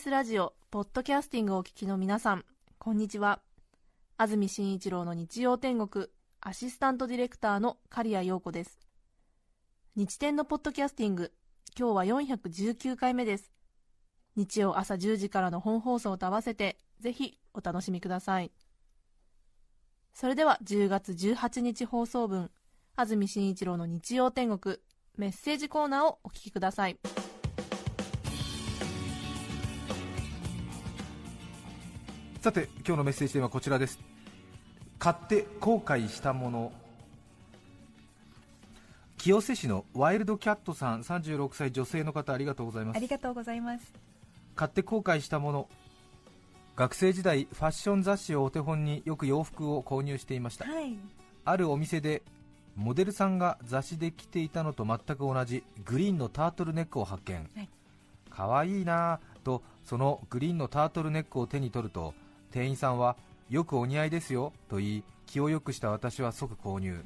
TBS ラジオポッドキャスティングをお聞きの皆さんこんにちは。安住紳一郎の日曜天国アシスタントディレクターの刈谷陽子です。日天のポッドキャスティング今日は419回目です。日曜朝10時からの本放送と合わせてぜひお楽しみください。それでは10月18日放送分安住紳一郎の日曜天国メッセージコーナーをお聞きください。さて今日のメッセージテーマはこちらです。買って後悔したもの。清瀬市のワイルドキャットさん36歳女性の方ありがとうございます。ありがとうございます。買って後悔したもの。学生時代ファッション雑誌をお手本によく洋服を購入していました、はい。あるお店でモデルさんが雑誌で着ていたのと全く同じグリーンのタートルネックを発見、はい。かわいいなぁとそのグリーンのタートルネックを手に取ると店員さんはよくお似合いですよと言い気を良くした私は即購入、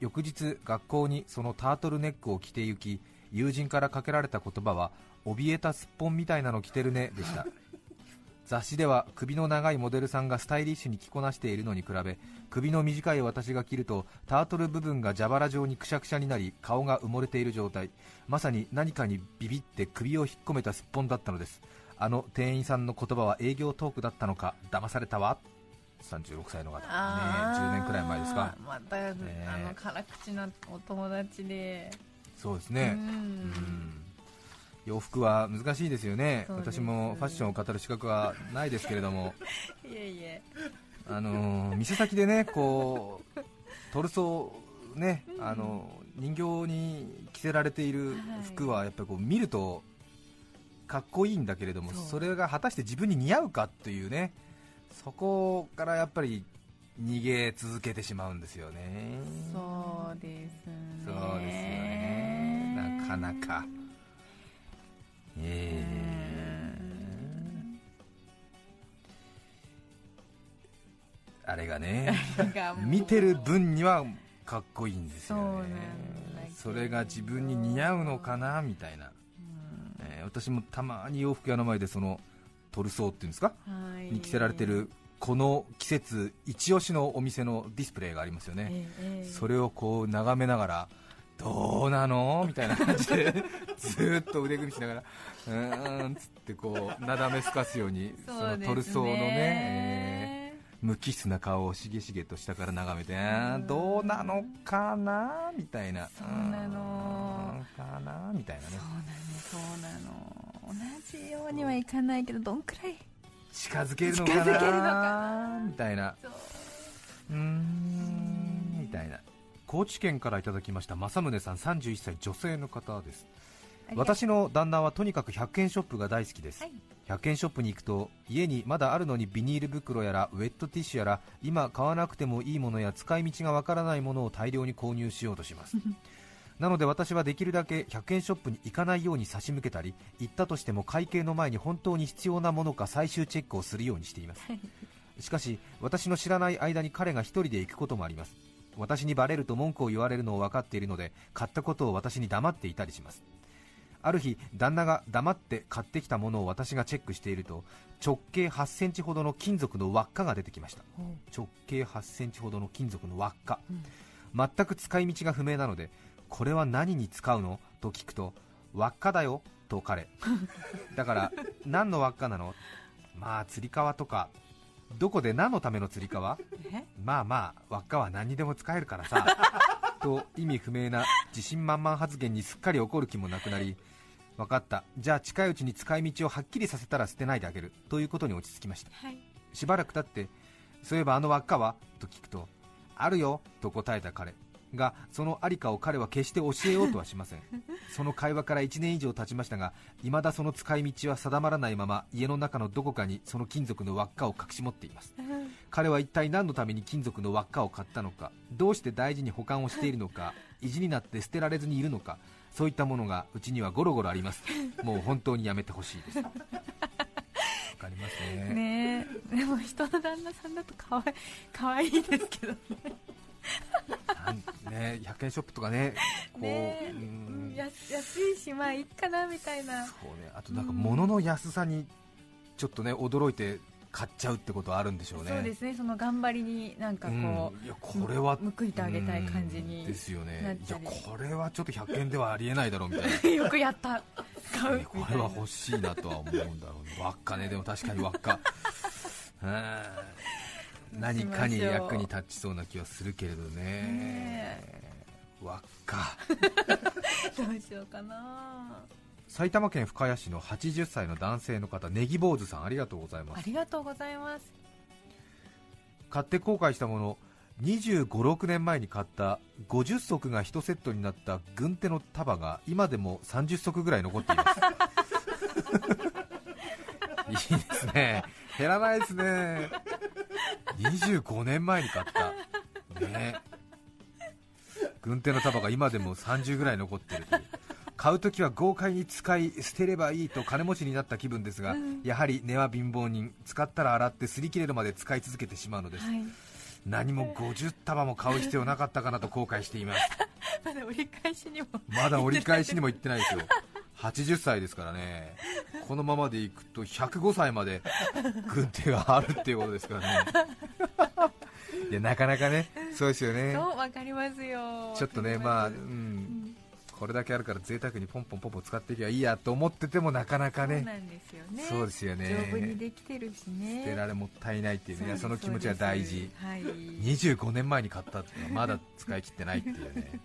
翌日学校にそのタートルネックを着て行き友人からかけられた言葉は怯えたすっぽんみたいなの着てるねでした。雑誌では首の長いモデルさんがスタイリッシュに着こなしているのに比べ首の短い私が着るとタートル部分が蛇腹状にくしゃくしゃになり顔が埋もれている状態。まさに何かにビビって首を引っ込めたすっぽんだったのですあの店員さんの言葉は営業トークだったのか騙されたわ。36歳の方。ね10年くらい前ですか。また、え。あの辛口なお友達で。そうですね。うん。うん。洋服は難しいですよね。そうです私もファッションを語る資格はないですけれども。いえいえ。あのー店先でねこうトルソーね、あの人形に着せられている服はやっぱりこう見るとかっこいいんだけれどもそれが果たして自分に似合うかっていうねそこからやっぱり逃げ続けてしまうんですよね。そうですね。そうですよね。なかなか。えー。あれがね見てる分にはかっこいいんですよね。それが自分に似合うのかなみたいな、えー私もたまに洋服屋の前でそのトルソーっていうんですか？はい。に着せられてるこの季節一押しのお店のディスプレイがありますよね、ええええ。それをこう眺めながらどうなの？みたいな感じで ずーっと腕組みしながらうーんつってこうなだめすかすようにそのトルソーのね、えー無機質な顔をしげしげと下から眺めてあーどうなのかな？みたいな。そうなの。かな？みたいなね。そうなのそうなの。同じようにはいかないけどどんくらい近づけるのか近づけるのかな？なみたいな。そう。うーんみたいな。高知県からいただきました正宗さん31歳女性の方です。私の旦那はとにかく100円ショップが大好きです、はい100円ショップに行くと家にまだあるのにビニール袋やらウェットティッシュやら今買わなくてもいいものや使い道がわからないものを大量に購入しようとします。なので私はできるだけ100円ショップに行かないように差し向けたり行ったとしても会計の前に本当に必要なものか最終チェックをするようにしています。しかし私の知らない間に彼が一人で行くこともあります。私にバレると文句を言われるのを分かっているので買ったことを私に黙っていたりしますある日旦那が黙って買ってきたものを私がチェックしていると直径8センチほどの金属の輪っかが出てきました。直径8センチほどの金属の輪っか、全く使い道が不明なのでこれは何に使うの？と聞くと輪っかだよと彼。だから何の輪っかなの？まあつり革とか。どこで何のためのつり革？え？まあまあ輪っかは何にでも使えるからさ。と意味不明な自信満々発言にすっかり怒る気もなくなり分かった。じゃあ近いうちに使い道をはっきりさせたら捨てないであげる。ということに落ち着きました。はい。しばらく経ってそういえばあの輪っかは？と聞くとあるよ。と答えた彼。がそのありかを彼は決して教えようとはしません。その会話から1年以上経ちましたが未だその使い道は定まらないまま家の中のどこかにその金属の輪っかを隠し持っています。彼は一体何のために金属の輪っかを買ったのかどうして大事に保管をしているのか意地になって捨てられずにいるのかそういったものがうちにはゴロゴロあります。もう本当にやめてほしいです。わかりますね。ねえ。でも人の旦那さんだとかわいかわいいですけどね。ね100円ショップとかねこう、ねえ。うん。や安いしまあいいかなみたいな。そうね。あとなんか物の安さにちょっとね驚いて買っちゃうってことはあるんでしょうね。そうですね。その頑張りになんかこうん。いやこれはう報いてあげたい感じにうん。ですよなねいやこれはちょっと100円ではありえないだろうみたいな。よくやった。買う。これは欲しいなとは思うんだろう。ね輪っかね。でも確かに輪っか。うん何かに役に立ちそうな気はするけれどね。ね輪っか。どうしようかな埼玉県深谷市の80歳の男性の方ネギ坊主さんありがとうございまあすりがとうございます。買って後悔したもの2 5 6年前に買った50足が1セットになった軍手の束が今でも30足ぐらい残っています。いいですね。減らないですね。25年前に買った。ね。軍手の束が今でも30ぐらい残ってる買うときは豪快に使い捨てればいいと金持ちになった気分ですが、やはり根は貧乏人使ったら洗って擦り切れるまで使い続けてしまうのです、はい。何も50束も買う必要なかったかなと後悔しています。まだ折り返しにもまだ折り返しにも行ってないですよ。80歳ですからね。このままでいくと105歳まで軍手があるっていうことですからね。いやなかなかね。そうですよね。そうわかりますよ。ちょっとねまあうんこれだけあるから贅沢にポンポンポンポン使っていけばいいやと思っててもなかなかねそうですよね。そうですよね。丈夫にできてるしね。捨てられもったいないっていうねその気持ちは大事。はい。25年前に買ったっていうのはまだ使い切ってないっていうね。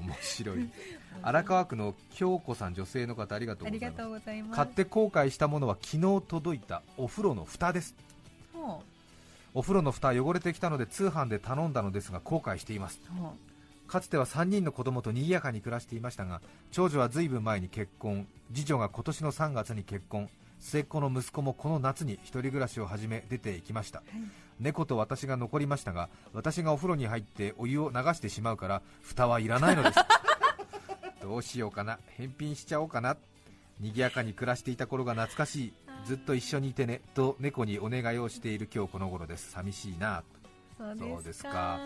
面白い。荒川区の京子さん女性の方ありがとうございます。買って後悔したものは昨日届いたお風呂の蓋です。もお風呂の蓋汚れてきたので通販で頼んだのですが後悔していますかつては3人の子供と賑やかに暮らしていましたが長女は随分前に結婚。次女が今年の3月に結婚。末っ子の息子もこの夏に一人暮らしを始め出ていきました。うはい。猫と私が残りましたが私がお風呂に入ってお湯を流してしまうから蓋はいらないのです。どうしようかな。返品しちゃおうかな。賑やかに暮らしていた頃が懐かしい。ずっと一緒にいてねと猫にお願いをしている今日この頃です。寂しいな。そうでですか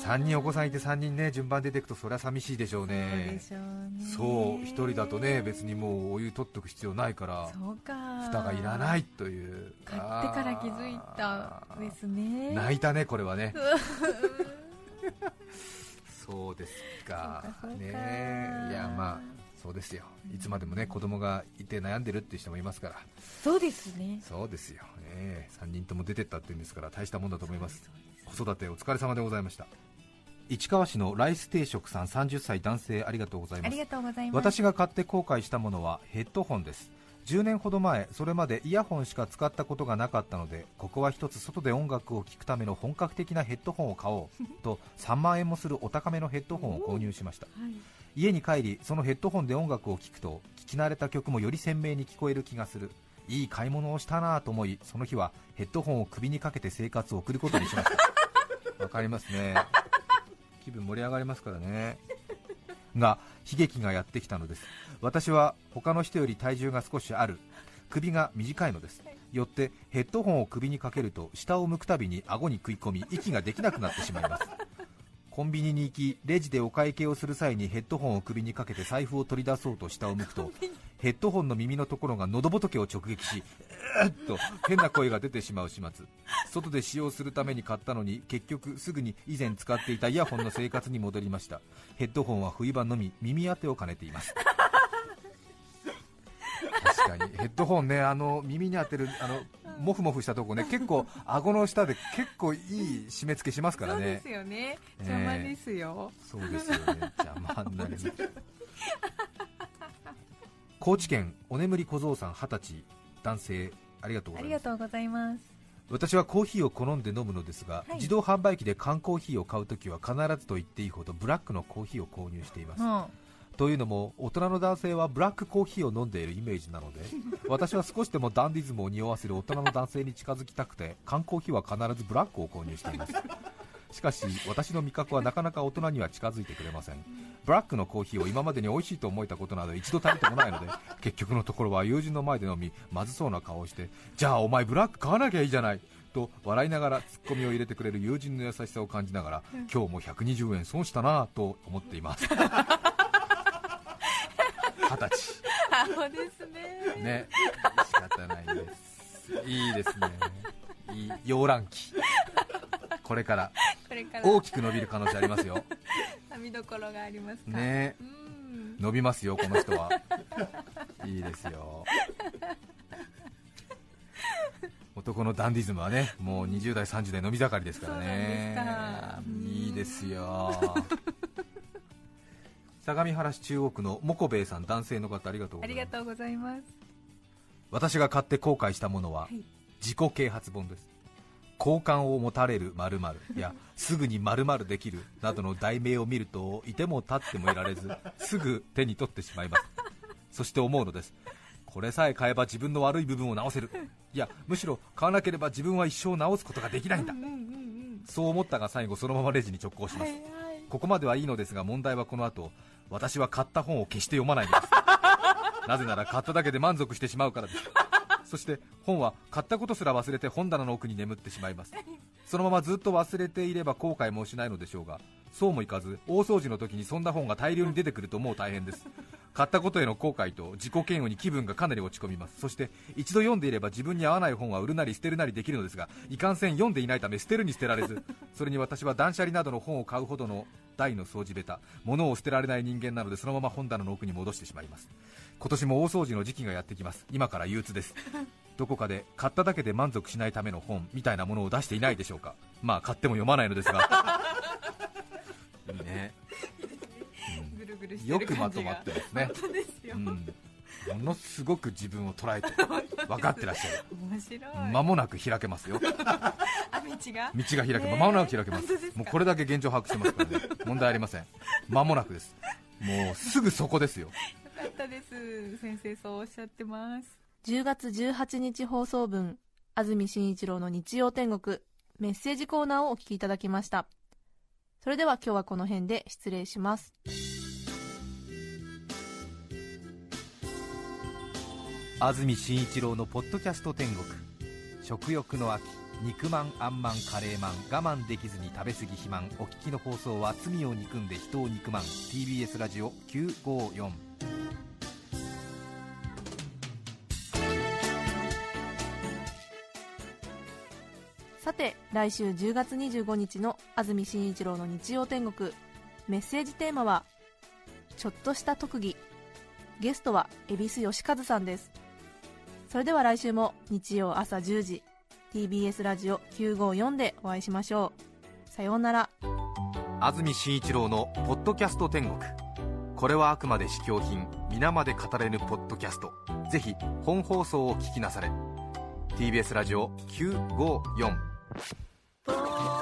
3人お子さんいて3人ね順番出ていくとそりゃ寂しいでしょうね。そう1人だとね別にもうお湯取っとく必要ないからそうか。蓋がいらないという。買ってから気づいたですね。泣いたねこれはね。そうですか。ね。いやまあそうですよ。いつまでもね子供がいて悩んでるっていう人もいますから。そうですね。そうですよ。ね。3人とも出てったっていうんですから大したもんだと思いますそうです。子育てお疲れ様でございました市川市のライス定食さん30歳男性ありがとうございます。私が買って後悔したものはヘッドホンです。10年ほど前それまでイヤホンしか使ったことがなかったのでここは一つ外で音楽を聴くための本格的なヘッドホンを買おう と3万円もするお高めのヘッドホンを購入しました。はい。家に帰りそのヘッドホンで音楽を聴くと聞き慣れた曲もより鮮明に聞こえる気がする。いい買い物をしたなぁと思いその日はヘッドホンを首にかけて生活を送ることにしました。わかりますね気分盛り上がりますからね。が悲劇がやってきたのです。私は他の人より体重が少しある。首が短いのです。よってヘッドホンを首にかけると下を向くたびに顎に食い込み息ができなくなってしまいます。コンビニに行きレジでお会計をする際にヘッドホンを首にかけて財布を取り出そうと下を向くとヘッドホンの耳のところが喉仏を直撃しうーっと変な声が出てしまう始末。外で使用するために買ったのに結局すぐに以前使っていたイヤホンの生活に戻りました。ヘッドホンは冬場のみ耳当てを兼ねています。確かに。ヘッドホンねあの耳に当てるあのモフモフしたとこね結構顎の下で結構いい締め付けしますからね。そうですよね。ええ邪魔ですよ、そうですよね。邪魔になります高知県お眠り小僧さん20歳男性ありがとうございます。ありがとうございます。私はコーヒーを好んで飲むのですが、い。自動販売機で缶コーヒーを買うときは必ずと言っていいほどブラックのコーヒーを購入しています、うん。というのも大人の男性はブラックコーヒーを飲んでいるイメージなので 私は少しでもダンディズムを匂わせる大人の男性に近づきたくて缶コーヒーは必ずブラックを購入していますしかし私の味覚はなかなか大人には近づいてくれません。ブラックのコーヒーを今までに美味しいと思えたことなど一度食べてもないので 結局のところは友人の前で飲みまずそうな顔をしてじゃあお前ブラック買わなきゃいいじゃないと笑いながらツッコミを入れてくれる友人の優しさを感じながら今日も120円損したなぁと思っています。二十歳。顔ですね。ね。仕方ないです。いいですね。いい洋乱期。これから大きく伸びる可能性ありますよ。見どころがありますか？ね。うん。伸びますよこの人は。いいですよ。男のダンディズムはねもう20代30代飲み盛りですからね。いいですよ。相模原市中央区のもこべいさん男性の方ありがとうごあざいます。りがとうございます。私が買って後悔したものは、はい。自己啓発本です好感を持たれる〇〇。やすぐに〇〇できるなどの題名を見るといても立ってもいられず すぐ手に取ってしまいます。そして思うのです。これさえ買えば自分の悪い部分を直せる。いやむしろ買わなければ自分は一生直すことができないんだ。そう思ったが最後そのままレジに直行します。ここまではいいのですが問題はこの後私は買った本を決して読まないのです。なぜなら買っただけで満足してしまうからですそして本は買ったことすら忘れて本棚の奥に眠ってしまいます。そのままずっと忘れていれば後悔もしないのでしょうがそうもいかず大掃除の時にそんな本が大量に出てくるともう大変です。買ったことへの後悔と自己嫌悪に気分がかなり落ち込みます。そして一度読んでいれば自分に合わない本は売るなり捨てるなりできるのですがいかんせん読んでいないため捨てるに捨てられずそれに私は断捨離などの本を買うほどの大の掃除ベタ物を捨てられない人間なのでそのまま本棚の奥に戻してしまいます。今年も大掃除の時期がやってきます。今から憂鬱です。どこかで買っただけで満足しないための本みたいなものを出していないでしょうか。まあ買っても読まないのですが。いいね。ぐるぐるしてよるくまとまってますね、本当ですよ、うん、ものすごく自分を捉えて 分かってらっしゃる。面白い。間もなく開けますよ。あ道が？道が開けねえ。間もなく開けます。もうこれだけ現状把握してますからね。問題ありません。間もなくです。もうすぐそこですよったです。先生そうおっしゃってます。10月18日放送分安住紳一郎の日曜天国メッセージコーナーをお聞きいただきました。それでは今日はこの辺で失礼します。安住紳一郎のポッドキャスト天国。食欲の秋肉まんあんまんカレーマン我慢できずに食べ過ぎ肥満。お聞きの放送は罪を憎んで人を憎まん。TBS ラジオ954て来週10月25日の安住紳一郎の日曜天国。メッセージテーマは「ちょっとした特技」ゲストは恵比寿義和さんです。それでは来週も日曜朝10時 TBS ラジオ954でお会いしましょう。さようなら。安住紳一郎の「ポッドキャスト天国」これはあくまで試供品皆まで語れぬポッドキャスト。ぜひ本放送を聞きなされ。TBS ラジオ954 Oh.